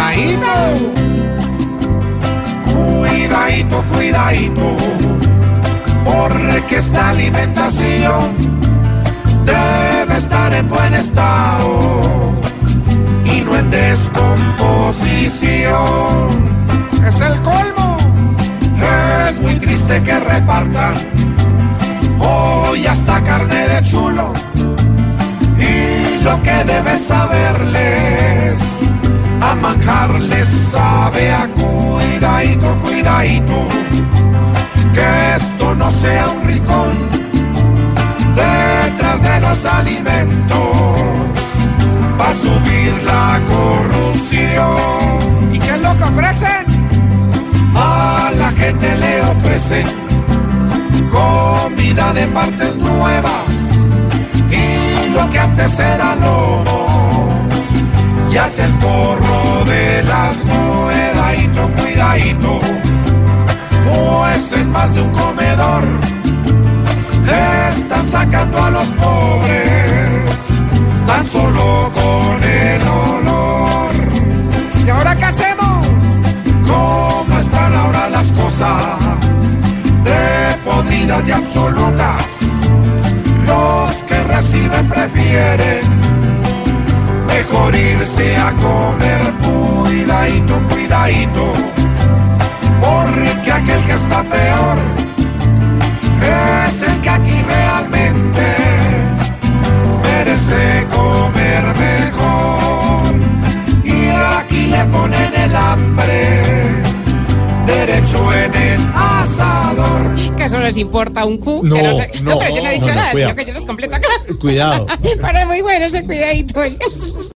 cuidadito. Cuidadito, cuidadito. Porque esta alimentación debe estar en buen estado y no en descomposición. Es el colmo. Es muy triste que repartan hoy hasta carne de chulo. Y lo que debes saberles, manjarles sabe a cuidadito, cuidadito. Que esto no sea un rincón detrás de los alimentos. Va a subir la corrupción. ¿Y qué es lo que ofrecen? A la gente le ofrecen comida de partes nuevas y lo que antes era lobo ya es el forro de las cuidadito, cuidadito pues en más de un comedor están sacando a los pobres tan solo con el olor ¿Y ahora qué hacemos? cómo están ahora las cosas de podridas y absolutas. Los que reciben prefieren mejor irse a comer cuidadito, cuidadito, porque aquel que está peor es el que aquí realmente merece comer mejor. Y aquí le ponen el hambre derecho en el asador. Que eso les importa un cu. No, no, sé- no, pero yo no he dicho no, no, nada, cuidado. sino que yo les completo acá. Cuidado. Pero es muy bueno ese cuidadito.